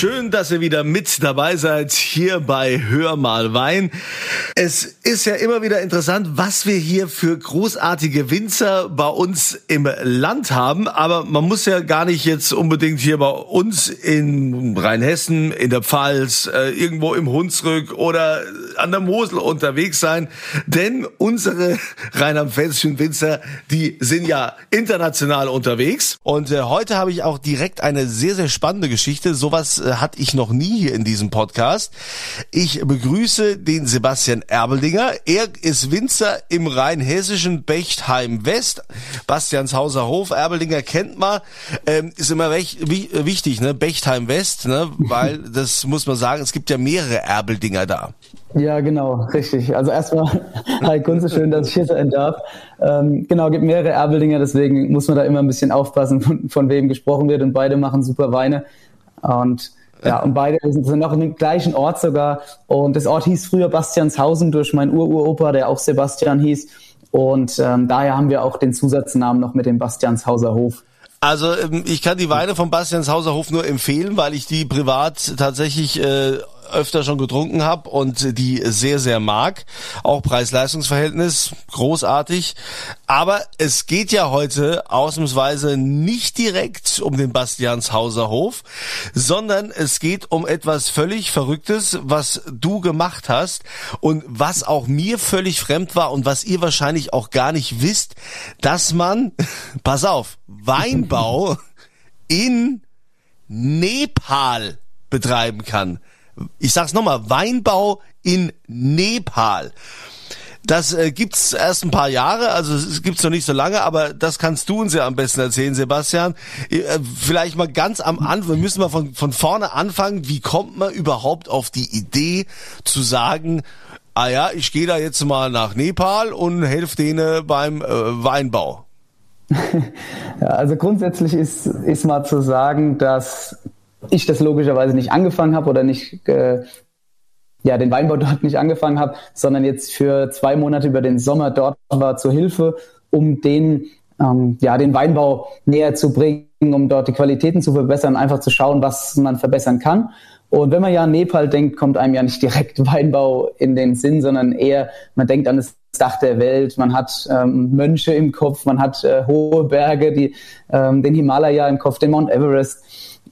Schön, dass ihr wieder mit dabei seid hier bei Hör mal Wein. Es ist ja immer wieder interessant, was wir hier für großartige Winzer bei uns im Land haben. Aber man muss ja gar nicht jetzt unbedingt hier bei uns in Rheinhessen, in der Pfalz, äh, irgendwo im Hunsrück oder an der Mosel unterwegs sein. Denn unsere rheinland-pfälzischen Winzer, die sind ja international unterwegs. Und äh, heute habe ich auch direkt eine sehr, sehr spannende Geschichte. Sowas äh, hatte ich noch nie hier in diesem Podcast. Ich begrüße den Sebastian Erbeldinger. Er ist Winzer im rheinhessischen Bechtheim West. Bastianshauser Hof. Erbeldinger kennt man. Ähm, ist immer recht, wichtig, ne? Bechtheim West, ne? Weil das muss man sagen, es gibt ja mehrere Erbeldinger da. Ja, genau, richtig. Also erstmal, hi Kunze, schön, dass ich hier sein darf. Ähm, genau, gibt mehrere Erbeldinger, deswegen muss man da immer ein bisschen aufpassen, von, von wem gesprochen wird. Und beide machen super Weine. Und ja, und beide sind noch im gleichen Ort sogar. Und das Ort hieß früher Bastianshausen durch meinen Ururopa, der auch Sebastian hieß. Und ähm, daher haben wir auch den Zusatznamen noch mit dem Bastianshauser Hof. Also ähm, ich kann die Weine vom Bastianshauser Hof nur empfehlen, weil ich die privat tatsächlich äh, öfter schon getrunken habe und die sehr, sehr mag. Auch Preis-Leistungs-Verhältnis großartig. Aber es geht ja heute ausnahmsweise nicht direkt um den Bastianshauser Hof, sondern es geht um etwas völlig Verrücktes, was du gemacht hast und was auch mir völlig fremd war und was ihr wahrscheinlich auch gar nicht wisst, dass man, pass auf, Weinbau in Nepal betreiben kann ich sag's nochmal, Weinbau in Nepal. Das äh, gibt's erst ein paar Jahre, also es gibt's noch nicht so lange, aber das kannst du uns ja am besten erzählen, Sebastian. Äh, vielleicht mal ganz am Anfang, wir müssen mal von, von vorne anfangen. Wie kommt man überhaupt auf die Idee zu sagen, ah ja, ich gehe da jetzt mal nach Nepal und helfe denen beim äh, Weinbau? ja, also grundsätzlich ist, ist mal zu sagen, dass ich das logischerweise nicht angefangen habe oder nicht äh, ja den Weinbau dort nicht angefangen habe, sondern jetzt für zwei Monate über den Sommer dort war zur Hilfe, um den ähm, ja den Weinbau näher zu bringen, um dort die Qualitäten zu verbessern, einfach zu schauen, was man verbessern kann. Und wenn man ja an Nepal denkt, kommt einem ja nicht direkt Weinbau in den Sinn, sondern eher, man denkt an das Dach der Welt, man hat ähm, Mönche im Kopf, man hat äh, hohe Berge, die, ähm, den Himalaya im Kopf, den Mount Everest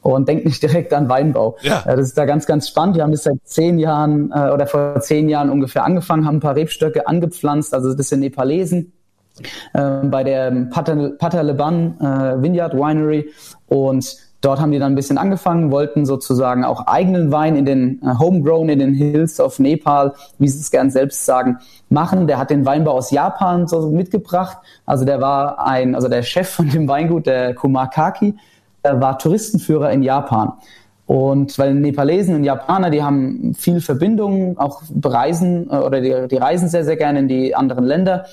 und denkt nicht direkt an Weinbau. Ja. Das ist da ganz, ganz spannend. Wir haben das seit zehn Jahren äh, oder vor zehn Jahren ungefähr angefangen, haben ein paar Rebstöcke angepflanzt, also das sind Nepalesen äh, bei der Pataleban äh, Vineyard Winery und Dort haben die dann ein bisschen angefangen, wollten sozusagen auch eigenen Wein in den äh, Homegrown in den Hills of Nepal, wie sie es gern selbst sagen, machen. Der hat den Weinbau aus Japan so mitgebracht. Also der war ein, also der Chef von dem Weingut, der Kumar Er war Touristenführer in Japan. Und weil Nepalesen und Japaner, die haben viel Verbindungen, auch bereisen äh, oder die, die reisen sehr, sehr gerne in die anderen Länder.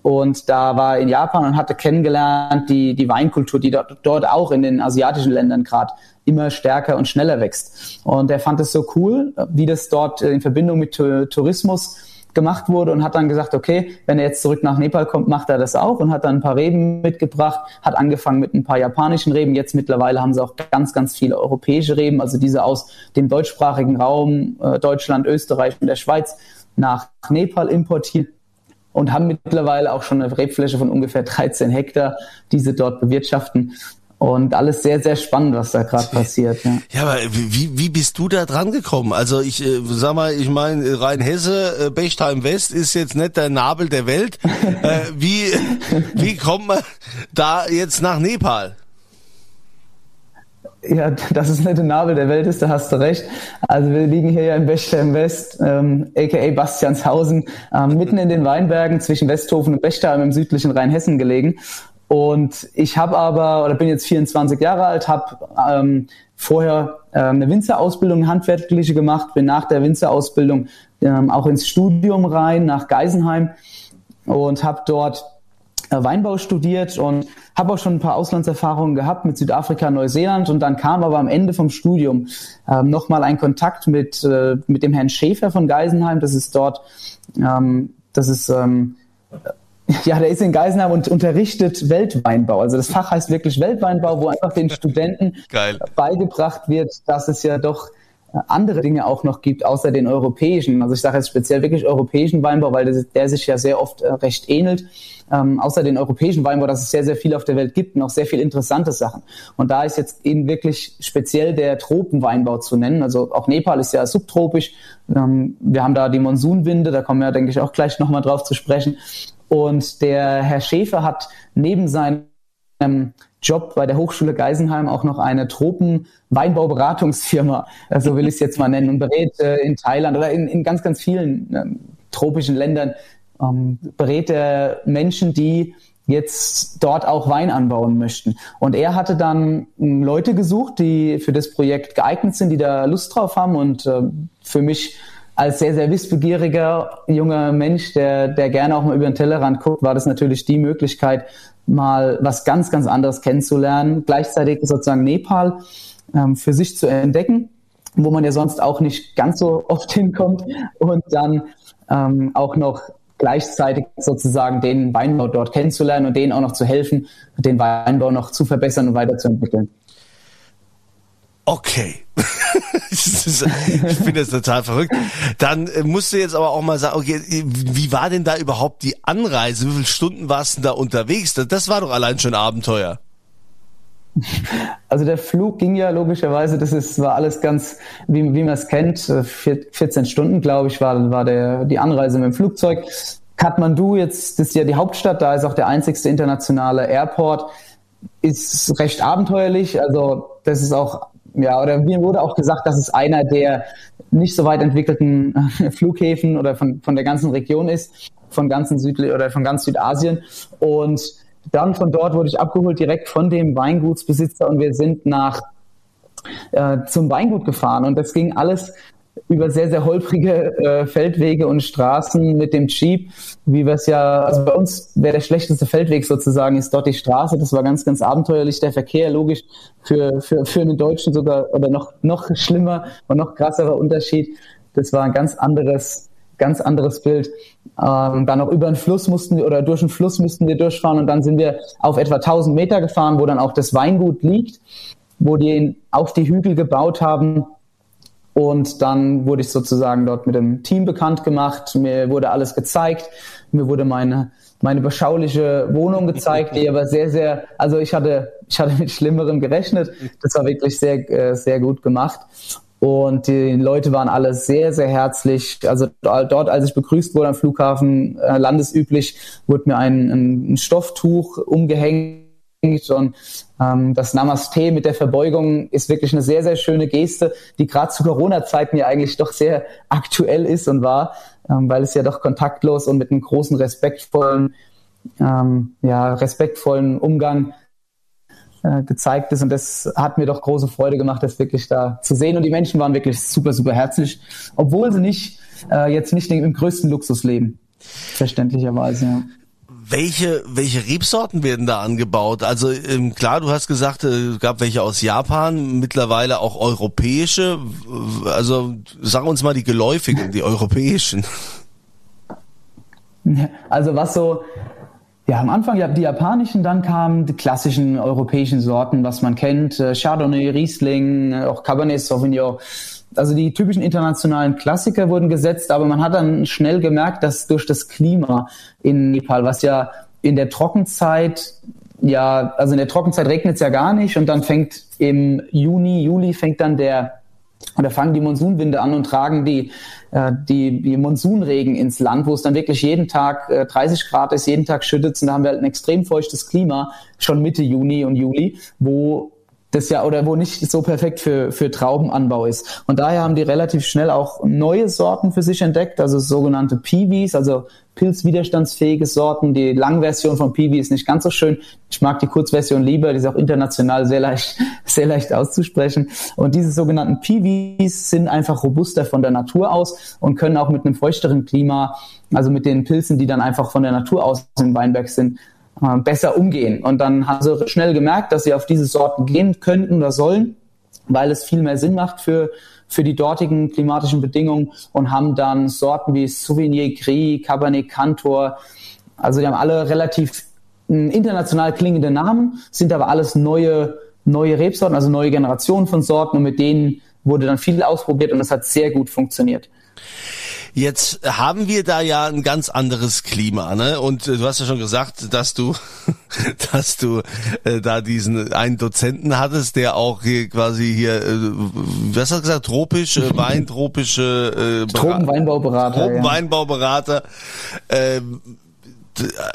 Und da war in Japan und hatte kennengelernt die, die Weinkultur, die dort, dort auch in den asiatischen Ländern gerade immer stärker und schneller wächst. Und er fand es so cool, wie das dort in Verbindung mit Tourismus gemacht wurde und hat dann gesagt, okay, wenn er jetzt zurück nach Nepal kommt, macht er das auch und hat dann ein paar Reben mitgebracht, hat angefangen mit ein paar japanischen Reben. Jetzt mittlerweile haben sie auch ganz, ganz viele europäische Reben, also diese aus dem deutschsprachigen Raum, äh, Deutschland, Österreich und der Schweiz nach Nepal importiert und haben mittlerweile auch schon eine Rebfläche von ungefähr 13 Hektar, die sie dort bewirtschaften. Und alles sehr, sehr spannend, was da gerade passiert. Ja. ja, aber wie, wie bist du da dran gekommen? Also ich äh, sag mal, ich meine, Rheinhesse, äh, Bechtheim West ist jetzt nicht der Nabel der Welt. äh, wie, wie kommt man da jetzt nach Nepal? Ja, dass es nicht der Nabel der Welt ist, da hast du recht. Also wir liegen hier ja in Bechtheim West, ähm, aka Bastianshausen, ähm, mitten in den Weinbergen zwischen Westhofen und Bechtheim im südlichen Rheinhessen gelegen. Und ich habe aber, oder bin jetzt 24 Jahre alt, habe ähm, vorher äh, eine Winzerausbildung, handwerkliche gemacht, bin nach der Winzerausbildung ähm, auch ins Studium rein, nach Geisenheim und habe dort äh, Weinbau studiert und habe auch schon ein paar Auslandserfahrungen gehabt mit Südafrika, Neuseeland und dann kam aber am Ende vom Studium ähm, nochmal ein Kontakt mit, äh, mit dem Herrn Schäfer von Geisenheim. Das ist dort, ähm, das ist ähm, ja, der ist in Geisenheim und unterrichtet Weltweinbau. Also das Fach heißt wirklich Weltweinbau, wo einfach den Studenten Geil. beigebracht wird, dass es ja doch andere Dinge auch noch gibt, außer den europäischen. Also ich sage jetzt speziell wirklich europäischen Weinbau, weil der, der sich ja sehr oft äh, recht ähnelt. Ähm, außer den europäischen Weinbau, dass es sehr, sehr viel auf der Welt gibt und auch sehr viel interessante Sachen. Und da ist jetzt eben wirklich speziell der Tropenweinbau zu nennen. Also auch Nepal ist ja subtropisch. Ähm, wir haben da die Monsunwinde, da kommen wir, denke ich, auch gleich nochmal drauf zu sprechen. Und der Herr Schäfer hat neben seinem Job bei der Hochschule Geisenheim auch noch eine Tropen-Weinbauberatungsfirma, äh, so will ich es jetzt mal nennen, und berät äh, in Thailand oder in, in ganz, ganz vielen ähm, tropischen Ländern, ähm, berät er Menschen, die jetzt dort auch Wein anbauen möchten. Und er hatte dann ähm, Leute gesucht, die für das Projekt geeignet sind, die da Lust drauf haben und äh, für mich als sehr, sehr wissbegieriger junger Mensch, der, der gerne auch mal über den Tellerrand guckt, war das natürlich die Möglichkeit, mal was ganz, ganz anderes kennenzulernen, gleichzeitig sozusagen Nepal ähm, für sich zu entdecken, wo man ja sonst auch nicht ganz so oft hinkommt und dann ähm, auch noch gleichzeitig sozusagen den Weinbau dort kennenzulernen und denen auch noch zu helfen, den Weinbau noch zu verbessern und weiterzuentwickeln. Okay. ich finde das total verrückt. Dann äh, musst du jetzt aber auch mal sagen, okay, wie war denn da überhaupt die Anreise? Wie viele Stunden warst du da unterwegs? Das war doch allein schon Abenteuer. Also der Flug ging ja logischerweise, das ist, war alles ganz, wie, wie man es kennt, 14 Stunden, glaube ich, war, war der, die Anreise mit dem Flugzeug. Kathmandu jetzt, ist ja die Hauptstadt, da ist auch der einzigste internationale Airport, ist recht abenteuerlich, also das ist auch ja, oder mir wurde auch gesagt, dass es einer der nicht so weit entwickelten äh, Flughäfen oder von, von der ganzen Region ist, von ganzen Südli oder von ganz Südasien. Und dann von dort wurde ich abgeholt direkt von dem Weingutsbesitzer und wir sind nach äh, zum Weingut gefahren und das ging alles über sehr, sehr holprige äh, Feldwege und Straßen mit dem Jeep, wie wir es ja, also bei uns wäre der schlechteste Feldweg sozusagen, ist dort die Straße. Das war ganz, ganz abenteuerlich. Der Verkehr, logisch, für, für, für einen Deutschen sogar, oder noch, noch schlimmer und noch krasserer Unterschied. Das war ein ganz anderes, ganz anderes Bild. Ähm, dann auch über einen Fluss mussten wir, oder durch einen Fluss mussten wir durchfahren und dann sind wir auf etwa 1000 Meter gefahren, wo dann auch das Weingut liegt, wo die auf die Hügel gebaut haben und dann wurde ich sozusagen dort mit dem Team bekannt gemacht. Mir wurde alles gezeigt. Mir wurde meine, meine beschauliche Wohnung gezeigt, die aber sehr, sehr, also ich hatte, ich hatte mit Schlimmerem gerechnet. Das war wirklich sehr, äh, sehr gut gemacht. Und die Leute waren alle sehr, sehr herzlich. Also dort, als ich begrüßt wurde am Flughafen, äh, landesüblich, wurde mir ein, ein Stofftuch umgehängt und das Namaste mit der Verbeugung ist wirklich eine sehr, sehr schöne Geste, die gerade zu Corona-Zeiten ja eigentlich doch sehr aktuell ist und war, ähm, weil es ja doch kontaktlos und mit einem großen respektvollen, ähm, ja, respektvollen Umgang äh, gezeigt ist. Und das hat mir doch große Freude gemacht, das wirklich da zu sehen. Und die Menschen waren wirklich super, super herzlich, obwohl sie nicht äh, jetzt nicht im größten Luxus leben. Verständlicherweise, ja. Welche, welche Rebsorten werden da angebaut? Also ähm, klar, du hast gesagt, es äh, gab welche aus Japan, mittlerweile auch europäische. Also sag uns mal die geläufigen, die europäischen. Also was so, ja, am Anfang ja, die japanischen, dann kamen die klassischen europäischen Sorten, was man kennt, äh, Chardonnay, Riesling, äh, auch Cabernet Sauvignon. Also die typischen internationalen Klassiker wurden gesetzt, aber man hat dann schnell gemerkt, dass durch das Klima in Nepal, was ja in der Trockenzeit, ja, also in der Trockenzeit regnet es ja gar nicht und dann fängt im Juni, Juli fängt dann der oder fangen die Monsunwinde an und tragen die, äh, die, die Monsunregen ins Land, wo es dann wirklich jeden Tag äh, 30 Grad ist, jeden Tag schüttet und da haben wir halt ein extrem feuchtes Klima schon Mitte Juni und Juli, wo das ja oder wo nicht so perfekt für, für Traubenanbau ist. Und daher haben die relativ schnell auch neue Sorten für sich entdeckt, also sogenannte Peewees, also pilzwiderstandsfähige Sorten. Die Langversion von Peewee ist nicht ganz so schön. Ich mag die Kurzversion lieber, die ist auch international sehr leicht, sehr leicht auszusprechen. Und diese sogenannten Peewees sind einfach robuster von der Natur aus und können auch mit einem feuchteren Klima, also mit den Pilzen, die dann einfach von der Natur aus im Weinberg sind, besser umgehen. Und dann haben sie schnell gemerkt, dass sie auf diese Sorten gehen könnten oder sollen, weil es viel mehr Sinn macht für, für die dortigen klimatischen Bedingungen und haben dann Sorten wie Souvenir Gris, Cabernet Cantor, Also die haben alle relativ hm, international klingende Namen, sind aber alles neue, neue Rebsorten, also neue Generationen von Sorten und mit denen wurde dann viel ausprobiert und es hat sehr gut funktioniert. Jetzt haben wir da ja ein ganz anderes Klima, ne? Und äh, du hast ja schon gesagt, dass du, dass du äh, da diesen einen Dozenten hattest, der auch hier quasi hier, äh, was hast du gesagt, tropisch, äh, weintropische äh, Tropenweinbauberater. Tropenweinbauberater. Ja. Ähm,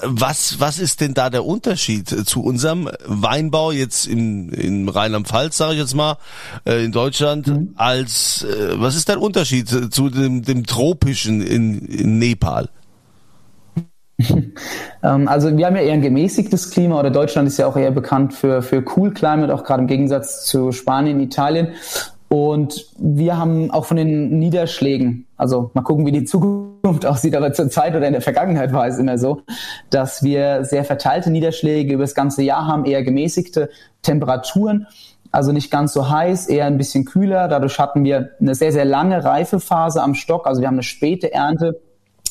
was, was ist denn da der Unterschied zu unserem Weinbau jetzt in, in Rheinland-Pfalz, sage ich jetzt mal, äh, in Deutschland, mhm. als äh, was ist der Unterschied zu dem, dem tropischen in, in Nepal? Ähm, also wir haben ja eher ein gemäßigtes Klima oder Deutschland ist ja auch eher bekannt für, für Cool Climate, auch gerade im Gegensatz zu Spanien, Italien. Und wir haben auch von den Niederschlägen, also mal gucken, wie die Zukunft aussieht, aber zur Zeit oder in der Vergangenheit war es immer so, dass wir sehr verteilte Niederschläge über das ganze Jahr haben, eher gemäßigte Temperaturen, also nicht ganz so heiß, eher ein bisschen kühler. Dadurch hatten wir eine sehr, sehr lange Reifephase am Stock, also wir haben eine späte Ernte.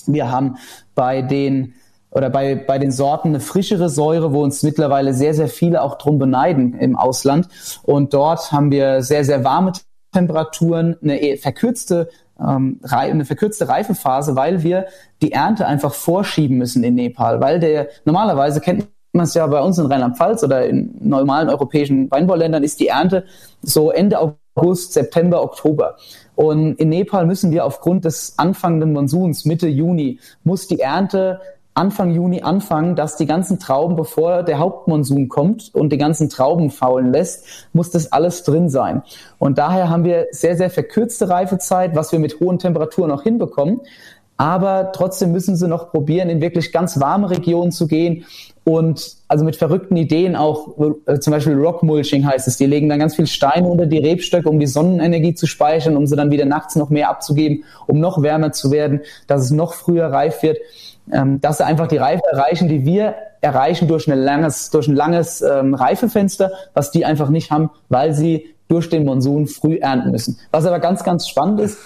Wir haben bei den oder bei, bei den Sorten eine frischere Säure, wo uns mittlerweile sehr, sehr viele auch drum beneiden im Ausland. Und dort haben wir sehr, sehr warme Temperaturen, eine e, verkürzte ähm, eine verkürzte Reifephase, weil wir die Ernte einfach vorschieben müssen in Nepal, weil der normalerweise kennt man es ja bei uns in Rheinland-Pfalz oder in normalen europäischen Weinbauländern ist die Ernte so Ende August, September, Oktober. Und in Nepal müssen wir aufgrund des anfangenden Monsuns Mitte Juni muss die Ernte Anfang Juni anfangen, dass die ganzen Trauben, bevor der Hauptmonsun kommt und die ganzen Trauben faulen lässt, muss das alles drin sein. Und daher haben wir sehr, sehr verkürzte Reifezeit, was wir mit hohen Temperaturen auch hinbekommen. Aber trotzdem müssen sie noch probieren, in wirklich ganz warme Regionen zu gehen und also mit verrückten Ideen auch, äh, zum Beispiel Rockmulching heißt es, die legen dann ganz viel Steine unter die Rebstöcke, um die Sonnenenergie zu speichern, um sie dann wieder nachts noch mehr abzugeben, um noch wärmer zu werden, dass es noch früher reif wird ähm, dass sie einfach die Reife erreichen, die wir erreichen durch, ein langes, durch ein langes ähm, Reifefenster, was die einfach nicht haben, weil sie durch den Monsun früh ernten müssen. Was aber ganz, ganz spannend ist,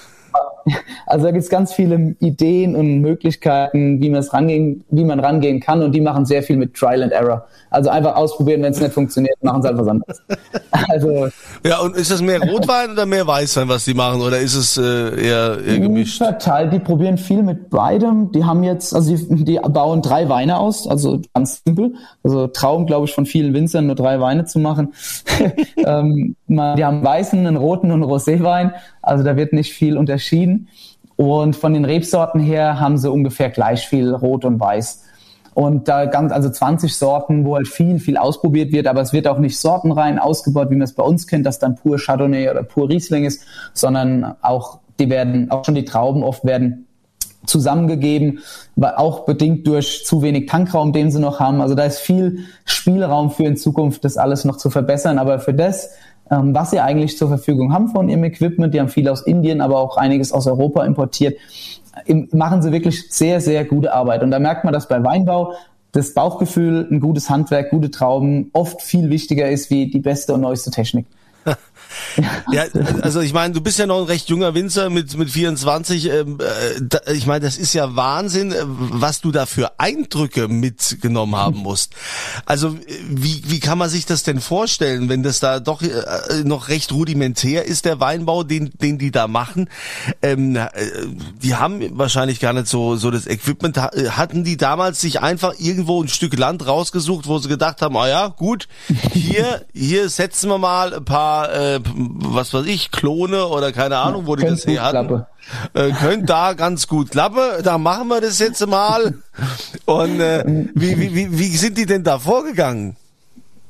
also da gibt es ganz viele Ideen und Möglichkeiten, wie man es rangehen, wie man rangehen kann und die machen sehr viel mit Trial and Error. Also einfach ausprobieren, wenn es nicht funktioniert, machen sie einfach was anderes. Also ja, und ist das mehr Rotwein oder mehr Weißwein, was die machen, oder ist es äh, eher, eher gemischt? Verteilt. Die probieren viel mit beidem. Die haben jetzt, also die, die bauen drei Weine aus, also ganz simpel. Also Traum, glaube ich, von vielen Winzern nur drei Weine zu machen. ähm, die haben einen weißen, einen roten und einen Roséwein. Also da wird nicht viel unterschieden. Und von den Rebsorten her haben sie ungefähr gleich viel Rot und Weiß. Und da ganz, also 20 Sorten, wo halt viel, viel ausprobiert wird, aber es wird auch nicht sortenrein ausgebaut, wie man es bei uns kennt, dass dann pur Chardonnay oder pur Riesling ist, sondern auch, die werden, auch schon die Trauben oft werden zusammengegeben, auch bedingt durch zu wenig Tankraum, den sie noch haben. Also da ist viel Spielraum für in Zukunft, das alles noch zu verbessern. Aber für das, ähm, was sie eigentlich zur Verfügung haben von ihrem Equipment. Die haben viel aus Indien, aber auch einiges aus Europa importiert. Machen sie wirklich sehr, sehr gute Arbeit. Und da merkt man, dass bei Weinbau das Bauchgefühl, ein gutes Handwerk, gute Trauben oft viel wichtiger ist wie die beste und neueste Technik. ja, also ich meine, du bist ja noch ein recht junger Winzer mit mit 24. Ähm, äh, ich meine, das ist ja Wahnsinn, äh, was du da für Eindrücke mitgenommen haben musst. Also wie wie kann man sich das denn vorstellen, wenn das da doch äh, noch recht rudimentär ist der Weinbau, den den die da machen? Ähm, äh, die haben wahrscheinlich gar nicht so so das Equipment. Hatten die damals sich einfach irgendwo ein Stück Land rausgesucht, wo sie gedacht haben, ah ja, gut, hier hier setzen wir mal ein paar äh, was weiß ich, Klone oder keine Ahnung, wo die das her hatten. Äh, könnte da ganz gut klappen. Da machen wir das jetzt mal. Und äh, wie, wie, wie, wie sind die denn da vorgegangen?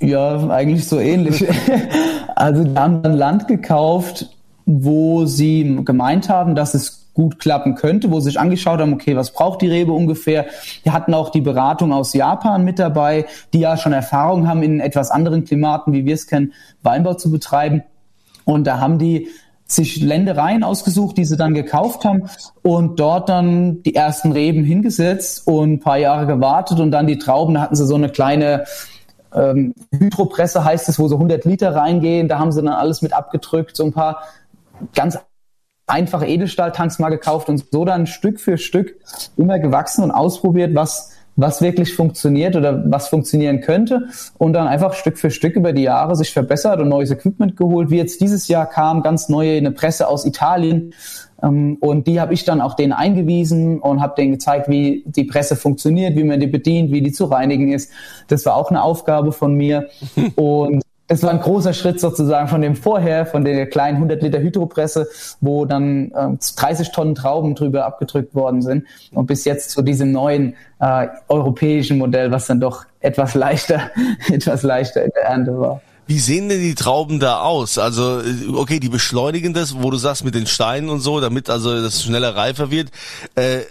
Ja, eigentlich so ähnlich. also die haben dann Land gekauft, wo sie gemeint haben, dass es gut klappen könnte, wo sie sich angeschaut haben, okay, was braucht die Rebe ungefähr? Wir hatten auch die Beratung aus Japan mit dabei, die ja schon Erfahrung haben in etwas anderen Klimaten, wie wir es kennen, Weinbau zu betreiben. Und da haben die sich Ländereien ausgesucht, die sie dann gekauft haben und dort dann die ersten Reben hingesetzt und ein paar Jahre gewartet und dann die Trauben, da hatten sie so eine kleine ähm, Hydropresse heißt es, wo so 100 Liter reingehen, da haben sie dann alles mit abgedrückt, so ein paar ganz einfache Edelstahltanks mal gekauft und so dann Stück für Stück immer gewachsen und ausprobiert, was was wirklich funktioniert oder was funktionieren könnte und dann einfach Stück für Stück über die Jahre sich verbessert und neues Equipment geholt. Wie jetzt dieses Jahr kam ganz neue eine Presse aus Italien ähm, und die habe ich dann auch denen eingewiesen und habe denen gezeigt, wie die Presse funktioniert, wie man die bedient, wie die zu reinigen ist. Das war auch eine Aufgabe von mir und es war ein großer Schritt sozusagen von dem vorher, von der kleinen 100 Liter Hydropresse, wo dann äh, 30 Tonnen Trauben drüber abgedrückt worden sind und bis jetzt zu diesem neuen äh, europäischen Modell, was dann doch etwas leichter, etwas leichter in der Ernte war. Wie sehen denn die Trauben da aus? Also, okay, die beschleunigen das, wo du sagst, mit den Steinen und so, damit also das schneller reifer wird. Äh,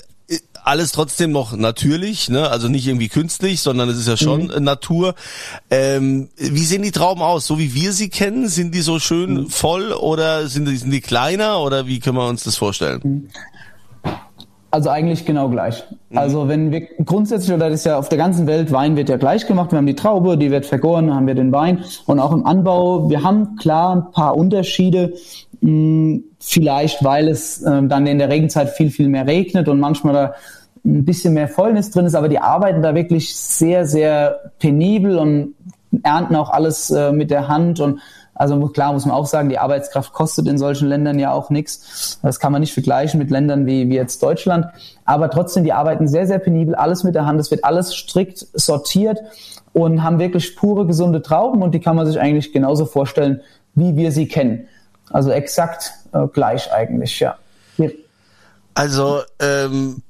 alles trotzdem noch natürlich, ne? also nicht irgendwie künstlich, sondern es ist ja schon mhm. Natur. Ähm, wie sehen die Trauben aus? So wie wir sie kennen, sind die so schön mhm. voll oder sind die, sind die kleiner oder wie können wir uns das vorstellen? Mhm. Also eigentlich genau gleich. Mhm. Also wenn wir grundsätzlich, oder das ist ja auf der ganzen Welt, Wein wird ja gleich gemacht. Wir haben die Traube, die wird vergoren, haben wir den Wein. Und auch im Anbau, wir haben klar ein paar Unterschiede. Hm, vielleicht, weil es äh, dann in der Regenzeit viel, viel mehr regnet und manchmal da ein bisschen mehr Fäulnis drin ist, aber die arbeiten da wirklich sehr, sehr penibel und ernten auch alles äh, mit der Hand und also klar muss man auch sagen, die Arbeitskraft kostet in solchen Ländern ja auch nichts. Das kann man nicht vergleichen mit Ländern wie, wie jetzt Deutschland. Aber trotzdem, die arbeiten sehr, sehr penibel, alles mit der Hand. Es wird alles strikt sortiert und haben wirklich pure, gesunde Trauben und die kann man sich eigentlich genauso vorstellen, wie wir sie kennen. Also exakt äh, gleich eigentlich, ja. Also ähm,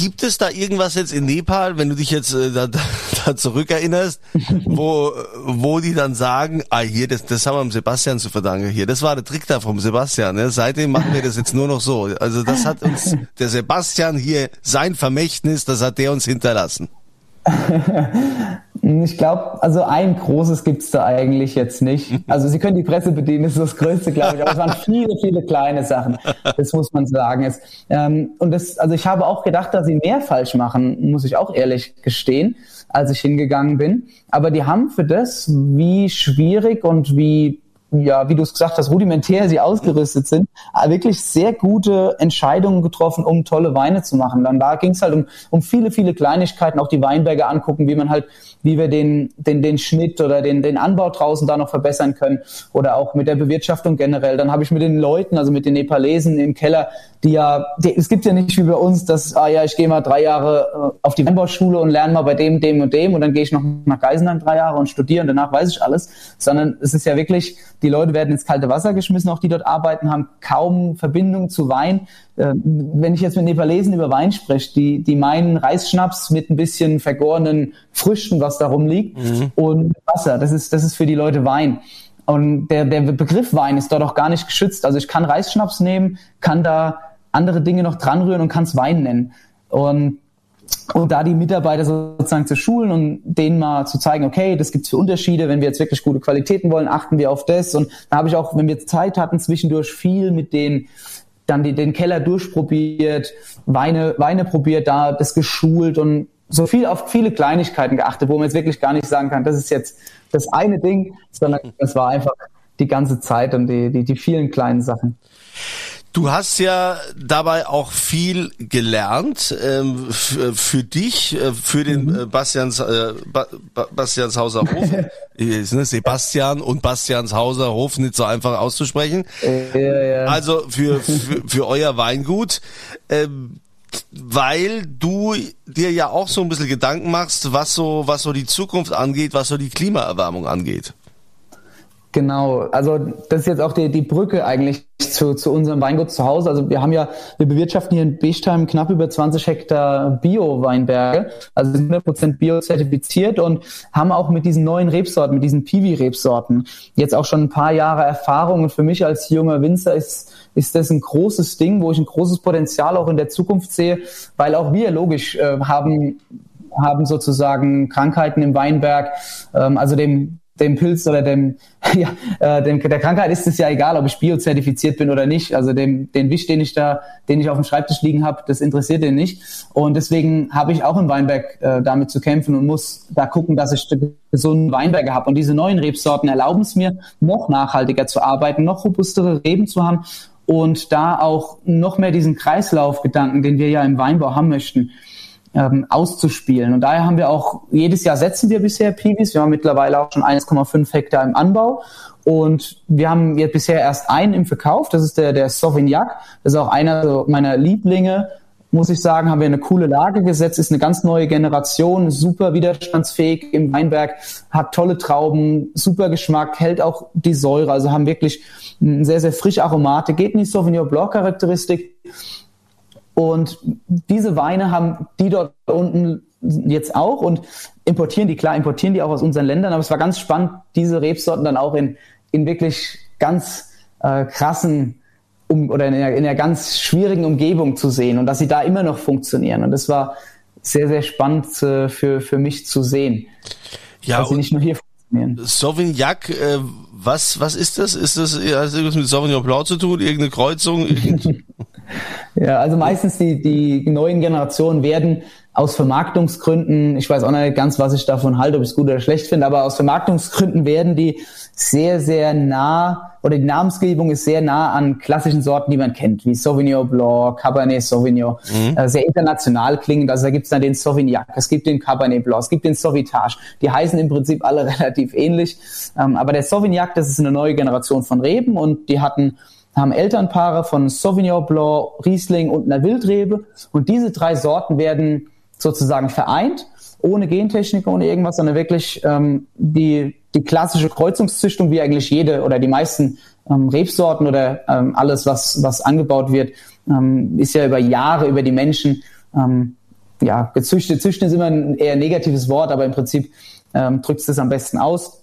Gibt es da irgendwas jetzt in Nepal, wenn du dich jetzt äh, da, da zurückerinnerst, wo, wo die dann sagen, ah hier, das, das haben wir dem Sebastian zu verdanken hier. Das war der Trick da vom Sebastian. Ne? Seitdem machen wir das jetzt nur noch so. Also das hat uns der Sebastian hier, sein Vermächtnis, das hat der uns hinterlassen. Ich glaube, also ein großes gibt's da eigentlich jetzt nicht. Also Sie können die Presse bedienen, das ist das Größte, glaube ich. Aber es waren viele, viele kleine Sachen. Das muss man sagen. Es, ähm, und das, also ich habe auch gedacht, dass sie mehr falsch machen, muss ich auch ehrlich gestehen, als ich hingegangen bin. Aber die haben für das, wie schwierig und wie ja, wie du es gesagt hast, rudimentär sie ausgerüstet sind, wirklich sehr gute Entscheidungen getroffen, um tolle Weine zu machen. Dann da ging es halt um, um viele, viele Kleinigkeiten, auch die Weinberge angucken, wie man halt, wie wir den, den, den Schnitt oder den, den Anbau draußen da noch verbessern können oder auch mit der Bewirtschaftung generell. Dann habe ich mit den Leuten, also mit den Nepalesen im Keller, die ja, die, es gibt ja nicht wie bei uns, dass, ah ja, ich gehe mal drei Jahre äh, auf die Weinbauschule und lerne mal bei dem, dem und dem und dann gehe ich noch nach Geisenheim drei Jahre und studiere und danach weiß ich alles, sondern es ist ja wirklich, die Leute werden ins kalte Wasser geschmissen, auch die dort arbeiten, haben kaum Verbindung zu Wein. Äh, wenn ich jetzt mit Nepalesen über Wein spreche, die, die meinen Reisschnaps mit ein bisschen vergorenen Früchten, was da rumliegt, mhm. und Wasser. Das ist, das ist für die Leute Wein. Und der, der Begriff Wein ist dort auch gar nicht geschützt. Also ich kann Reisschnaps nehmen, kann da andere Dinge noch dran rühren und kann es Wein nennen. Und und da die Mitarbeiter sozusagen zu schulen und denen mal zu zeigen, okay, das gibt's für Unterschiede, wenn wir jetzt wirklich gute Qualitäten wollen, achten wir auf das. Und da habe ich auch, wenn wir Zeit hatten, zwischendurch viel mit den dann die, den Keller durchprobiert, Weine, Weine probiert, da das geschult und so viel auf viele Kleinigkeiten geachtet, wo man jetzt wirklich gar nicht sagen kann, das ist jetzt das eine Ding, sondern das war einfach die ganze Zeit und die, die, die vielen kleinen Sachen. Du hast ja dabei auch viel gelernt ähm, für dich, äh, für den mhm. äh, Bastians, äh, ba Bastianshauser Hof. ne, Sebastian und Bastianshauser Hof nicht so einfach auszusprechen. Ja, ja. Also für, für, für euer Weingut. Ähm, weil du dir ja auch so ein bisschen Gedanken machst, was so, was so die Zukunft angeht, was so die Klimaerwärmung angeht. Genau, also das ist jetzt auch die, die Brücke eigentlich zu, zu unserem Weingut zu Hause. Also wir haben ja, wir bewirtschaften hier in Bechtheim knapp über 20 Hektar Bio-Weinberge, also 100% bio-zertifiziert und haben auch mit diesen neuen Rebsorten, mit diesen Piwi-Rebsorten jetzt auch schon ein paar Jahre Erfahrung. Und für mich als junger Winzer ist, ist das ein großes Ding, wo ich ein großes Potenzial auch in der Zukunft sehe, weil auch wir logisch äh, haben haben sozusagen Krankheiten im Weinberg, ähm, also dem dem Pilz oder dem, ja, äh, dem, der Krankheit ist es ja egal, ob ich biozertifiziert bin oder nicht. Also dem, den Wisch, den ich da, den ich auf dem Schreibtisch liegen habe, das interessiert den nicht. Und deswegen habe ich auch im Weinberg äh, damit zu kämpfen und muss da gucken, dass ich gesunden Weinberge habe. Und diese neuen Rebsorten erlauben es mir, noch nachhaltiger zu arbeiten, noch robustere Reben zu haben und da auch noch mehr diesen Kreislaufgedanken, den wir ja im Weinbau haben möchten ähm, auszuspielen. Und daher haben wir auch, jedes Jahr setzen wir bisher Piwis. Wir haben mittlerweile auch schon 1,5 Hektar im Anbau. Und wir haben jetzt bisher erst einen im Verkauf. Das ist der, der Sauvignac. Das ist auch einer meiner Lieblinge. Muss ich sagen, haben wir eine coole Lage gesetzt, ist eine ganz neue Generation, super widerstandsfähig im Weinberg, hat tolle Trauben, super Geschmack, hält auch die Säure, also haben wirklich eine sehr, sehr frische Aromate, geht in die Sauvignon Blanc Charakteristik. Und diese Weine haben die dort unten jetzt auch und importieren die, klar, importieren die auch aus unseren Ländern, aber es war ganz spannend, diese Rebsorten dann auch in, in wirklich ganz äh, krassen um, oder in einer, in einer ganz schwierigen Umgebung zu sehen und dass sie da immer noch funktionieren. Und das war sehr, sehr spannend äh, für, für mich zu sehen. Ja, dass sie nicht nur hier funktionieren. Sauvignac, äh, was, was ist das? Ist das, hat das irgendwas mit Sauvignon Blanc zu tun? Irgendeine Kreuzung? ja, also meistens die, die neuen Generationen werden aus Vermarktungsgründen, ich weiß auch nicht ganz, was ich davon halte, ob ich es gut oder schlecht finde, aber aus Vermarktungsgründen werden die sehr, sehr nah oder die Namensgebung ist sehr nah an klassischen Sorten, die man kennt, wie Sauvignon Blanc, Cabernet Sauvignon, mhm. äh, sehr international klingend. Also da gibt es dann den Sauvignac, es gibt den Cabernet Blanc, es gibt den Sauvitage. Die heißen im Prinzip alle relativ ähnlich. Ähm, aber der Sauvignac, das ist eine neue Generation von Reben und die hatten haben Elternpaare von Sauvignon Blanc, Riesling und einer Wildrebe. Und diese drei Sorten werden sozusagen vereint, ohne Gentechnik, ohne irgendwas, sondern wirklich ähm, die, die klassische Kreuzungszüchtung, wie eigentlich jede oder die meisten ähm, Rebsorten oder ähm, alles, was, was angebaut wird, ähm, ist ja über Jahre, über die Menschen ähm, ja, gezüchtet. Züchten ist immer ein eher negatives Wort, aber im Prinzip ähm, drückt es das am besten aus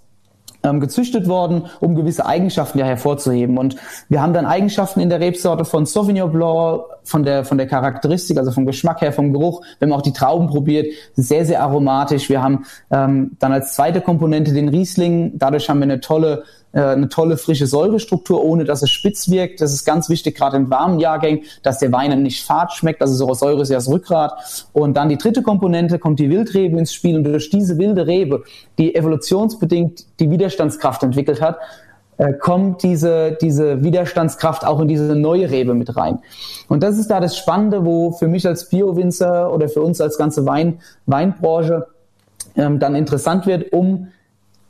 ähm, gezüchtet worden, um gewisse Eigenschaften ja hervorzuheben. Und wir haben dann Eigenschaften in der Rebsorte von Sauvignon Blanc, von der, von der Charakteristik, also vom Geschmack her, vom Geruch. Wir haben auch die Trauben probiert, sehr, sehr aromatisch. Wir haben ähm, dann als zweite Komponente den Riesling. Dadurch haben wir eine tolle äh, eine tolle frische Säurestruktur, ohne dass es spitz wirkt. Das ist ganz wichtig, gerade in warmen Jahrgängen, dass der Wein nicht fad schmeckt. Also so Säure ist ja das Rückgrat. Und dann die dritte Komponente kommt die Wildrebe ins Spiel. Und durch diese wilde Rebe, die evolutionsbedingt die Widerstandskraft entwickelt hat, äh, kommt diese, diese Widerstandskraft auch in diese neue Rebe mit rein. Und das ist da das Spannende, wo für mich als Bio-Winzer oder für uns als ganze Wein, Weinbranche ähm, dann interessant wird, um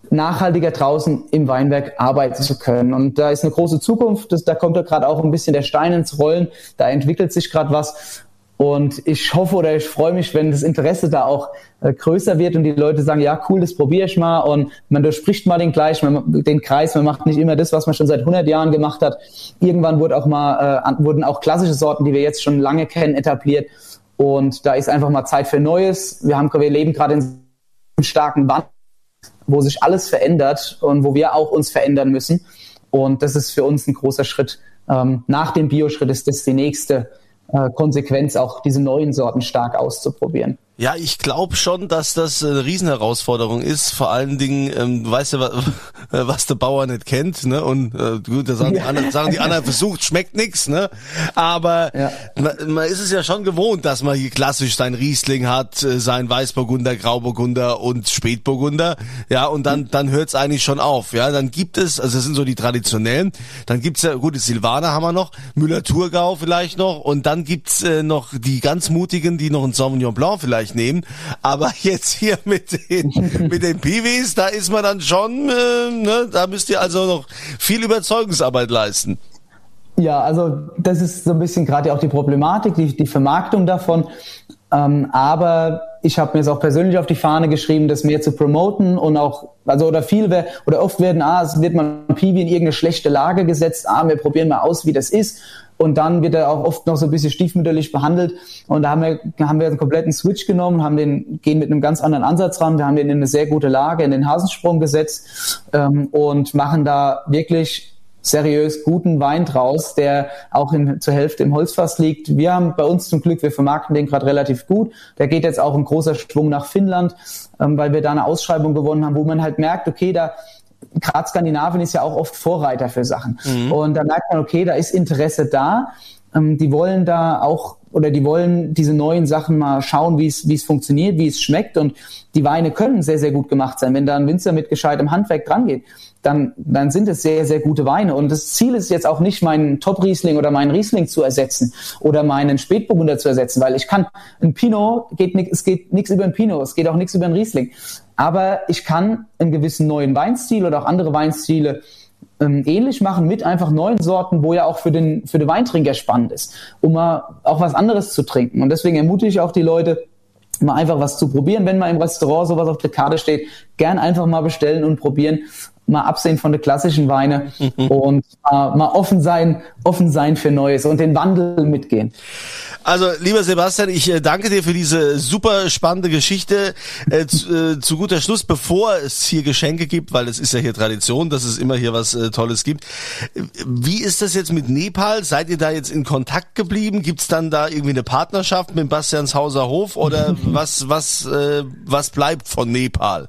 nachhaltiger draußen im Weinberg arbeiten zu können. Und da ist eine große Zukunft. Das, da kommt ja gerade auch ein bisschen der Stein ins Rollen. Da entwickelt sich gerade was. Und ich hoffe oder ich freue mich, wenn das Interesse da auch äh, größer wird und die Leute sagen, ja, cool, das probiere ich mal. Und man durchspricht mal den gleich, man, den Kreis. Man macht nicht immer das, was man schon seit 100 Jahren gemacht hat. Irgendwann wurde auch mal, äh, wurden auch klassische Sorten, die wir jetzt schon lange kennen, etabliert. Und da ist einfach mal Zeit für Neues. Wir haben, wir leben gerade in einem starken Wandel wo sich alles verändert und wo wir auch uns verändern müssen. Und das ist für uns ein großer Schritt. Ähm, nach dem Bioschritt ist das die nächste Konsequenz, auch diese neuen Sorten stark auszuprobieren. Ja, ich glaube schon, dass das eine Riesenherausforderung ist. Vor allen Dingen, ähm, du weißt ja, was, was der Bauer nicht kennt, ne? Und äh, gut, da sagen, die anderen, sagen die anderen, versucht, schmeckt nix, ne? Aber ja. man, man ist es ja schon gewohnt, dass man hier klassisch sein Riesling hat, äh, sein Weißburgunder, Grauburgunder und Spätburgunder. Ja, und dann, dann hört es eigentlich schon auf. Ja, dann gibt es, also das sind so die traditionellen, dann gibt's ja, gut, Silvaner haben wir noch, Müller-Thurgau vielleicht noch, und dann gibt's äh, noch die ganz mutigen, die noch ein Sauvignon Blanc vielleicht gleich nehmen. Aber jetzt hier mit den, mit den Piwis, da ist man dann schon, äh, ne, da müsst ihr also noch viel Überzeugungsarbeit leisten. Ja, also das ist so ein bisschen gerade auch die Problematik, die, die Vermarktung davon. Ähm, aber ich habe mir es auch persönlich auf die Fahne geschrieben, das mehr zu promoten und auch, also oder viel oder oft werden, ah, es wird man Piwi in irgendeine schlechte Lage gesetzt, ah, wir probieren mal aus, wie das ist. Und dann wird er auch oft noch so ein bisschen stiefmütterlich behandelt. Und da haben wir, haben wir einen kompletten Switch genommen, haben den, gehen mit einem ganz anderen Ansatz ran. Wir haben den in eine sehr gute Lage, in den Hasensprung gesetzt ähm, und machen da wirklich seriös guten Wein draus, der auch in, zur Hälfte im Holzfass liegt. Wir haben bei uns zum Glück, wir vermarkten den gerade relativ gut. Der geht jetzt auch ein großer Schwung nach Finnland, ähm, weil wir da eine Ausschreibung gewonnen haben, wo man halt merkt, okay, da gerade Skandinavien ist ja auch oft Vorreiter für Sachen. Mhm. Und da merkt man, okay, da ist Interesse da. Ähm, die wollen da auch oder die wollen diese neuen Sachen mal schauen, wie es, wie es funktioniert, wie es schmeckt und die Weine können sehr, sehr gut gemacht sein. Wenn da ein Winzer mit gescheitem Handwerk dran geht, dann, dann sind es sehr, sehr gute Weine. Und das Ziel ist jetzt auch nicht, meinen Top-Riesling oder meinen Riesling zu ersetzen oder meinen Spätburgunder zu ersetzen, weil ich kann, ein Pinot geht nicht, es geht nichts über ein Pinot, es geht auch nichts über ein Riesling. Aber ich kann einen gewissen neuen Weinstil oder auch andere Weinstile ähm, ähnlich machen mit einfach neuen Sorten, wo ja auch für den, für den Weintrinker spannend ist, um mal auch was anderes zu trinken. Und deswegen ermutige ich auch die Leute, mal einfach was zu probieren, wenn mal im Restaurant sowas auf der Karte steht, gern einfach mal bestellen und probieren mal absehen von der klassischen Weine und äh, mal offen sein, offen sein für Neues und den Wandel mitgehen. Also, lieber Sebastian, ich äh, danke dir für diese super spannende Geschichte. Äh, zu, äh, zu, guter Schluss, bevor es hier Geschenke gibt, weil es ist ja hier Tradition, dass es immer hier was äh, Tolles gibt. Wie ist das jetzt mit Nepal? Seid ihr da jetzt in Kontakt geblieben? Gibt's dann da irgendwie eine Partnerschaft mit Bastianshauser Hof oder was, was, was bleibt von Nepal?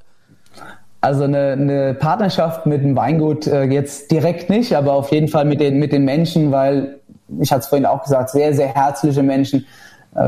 Also eine, eine Partnerschaft mit dem Weingut äh, jetzt direkt nicht, aber auf jeden Fall mit den, mit den Menschen, weil ich hatte es vorhin auch gesagt, sehr, sehr herzliche Menschen,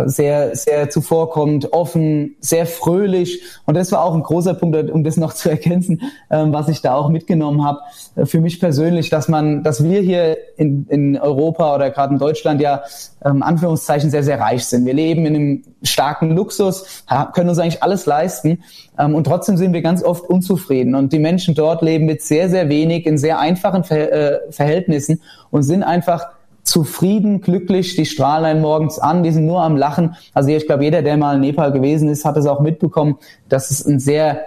sehr, sehr zuvorkommend, offen, sehr fröhlich. Und das war auch ein großer Punkt, um das noch zu ergänzen, ähm, was ich da auch mitgenommen habe. Äh, für mich persönlich, dass man, dass wir hier in, in Europa oder gerade in Deutschland ja ähm, Anführungszeichen sehr, sehr reich sind. Wir leben in einem starken Luxus, können uns eigentlich alles leisten. Ähm, und trotzdem sind wir ganz oft unzufrieden. Und die Menschen dort leben mit sehr, sehr wenig in sehr einfachen Verhältnissen und sind einfach zufrieden, glücklich, die strahlen einen morgens an, die sind nur am Lachen. Also ich glaube, jeder, der mal in Nepal gewesen ist, hat es auch mitbekommen, dass es ein sehr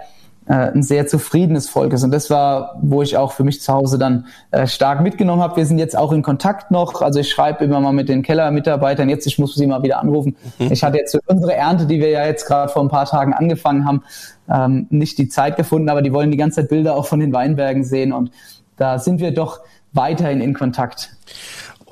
äh, ein sehr zufriedenes Volk ist. Und das war, wo ich auch für mich zu Hause dann äh, stark mitgenommen habe. Wir sind jetzt auch in Kontakt noch. Also ich schreibe immer mal mit den Kellermitarbeitern. Jetzt, ich muss sie mal wieder anrufen. Mhm. Ich hatte jetzt für unsere Ernte, die wir ja jetzt gerade vor ein paar Tagen angefangen haben, ähm, nicht die Zeit gefunden, aber die wollen die ganze Zeit Bilder auch von den Weinbergen sehen. Und da sind wir doch weiterhin in Kontakt.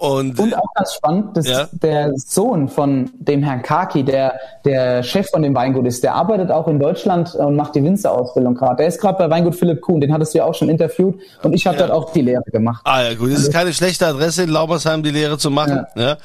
Und, und auch ganz spannend, dass ja. der Sohn von dem Herrn Kaki, der der Chef von dem Weingut ist, der arbeitet auch in Deutschland und macht die Winzerausbildung gerade. Der ist gerade bei Weingut Philipp Kuhn, den hattest du ja auch schon interviewt und ich habe ja. dort auch die Lehre gemacht. Ah ja gut, das ist also keine schlechte Adresse in Laubersheim, die Lehre zu machen. Ja. ja.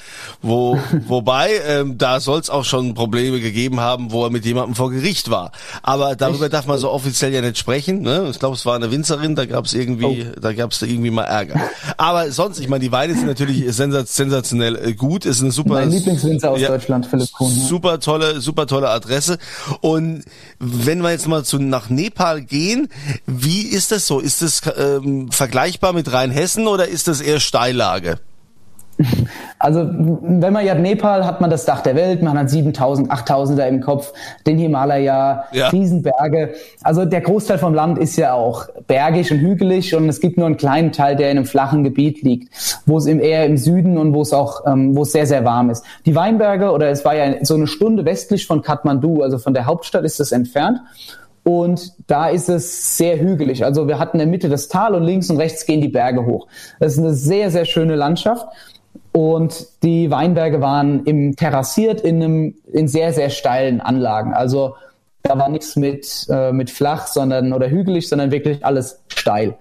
Wo, wobei, ähm, da soll es auch schon Probleme gegeben haben, wo er mit jemandem vor Gericht war. Aber darüber ich, darf man so offiziell ja nicht sprechen. Ne? Ich glaube, es war eine Winzerin, da gab es irgendwie, oh. da gab es irgendwie mal Ärger. Aber sonst, ich meine, die Weine sind natürlich sensationell äh, gut. Ist eine super. Mein Lieblingswinzer aus ja, Deutschland, Philipp Kuhn. Ja. Super tolle, super tolle Adresse. Und wenn wir jetzt mal zu nach Nepal gehen, wie ist das so? Ist das ähm, vergleichbar mit Rheinhessen oder ist das eher Steillage? Also, wenn man ja Nepal hat man das Dach der Welt, man hat 7000, 8000er im Kopf, den Himalaya, ja. Riesenberge. Also der Großteil vom Land ist ja auch bergig und hügelig und es gibt nur einen kleinen Teil, der in einem flachen Gebiet liegt, wo es eher im Süden und wo es auch, ähm, wo es sehr, sehr warm ist. Die Weinberge, oder es war ja so eine Stunde westlich von Kathmandu, also von der Hauptstadt ist es entfernt. Und da ist es sehr hügelig. Also wir hatten in der Mitte das Tal und links und rechts gehen die Berge hoch. Das ist eine sehr, sehr schöne Landschaft. Und die Weinberge waren im terrassiert in einem in sehr sehr steilen Anlagen. Also da war nichts mit äh, mit flach, sondern oder hügelig, sondern wirklich alles steil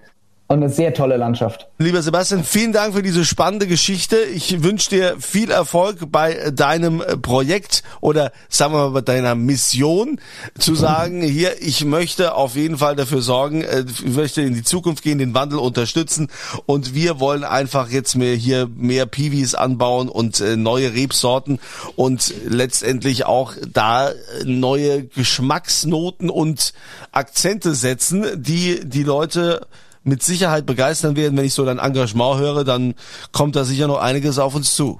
und eine sehr tolle Landschaft. Lieber Sebastian, vielen Dank für diese spannende Geschichte. Ich wünsche dir viel Erfolg bei deinem Projekt oder sagen wir mal bei deiner Mission zu sagen, hier, ich möchte auf jeden Fall dafür sorgen, äh, ich möchte in die Zukunft gehen, den Wandel unterstützen und wir wollen einfach jetzt mehr hier mehr Piwis anbauen und äh, neue Rebsorten und letztendlich auch da neue Geschmacksnoten und Akzente setzen, die die Leute mit Sicherheit begeistern werden. Wenn ich so dein Engagement höre, dann kommt da sicher noch einiges auf uns zu.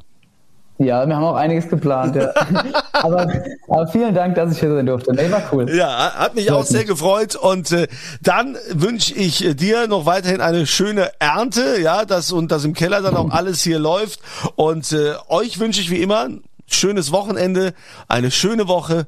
Ja, wir haben auch einiges geplant. Ja. aber, aber, vielen Dank, dass ich hier sein durfte. Nee, war cool. Ja, hat mich auch sehr gefreut. Und äh, dann wünsche ich dir noch weiterhin eine schöne Ernte, ja, dass und dass im Keller dann auch alles hier läuft. Und äh, euch wünsche ich wie immer ein schönes Wochenende, eine schöne Woche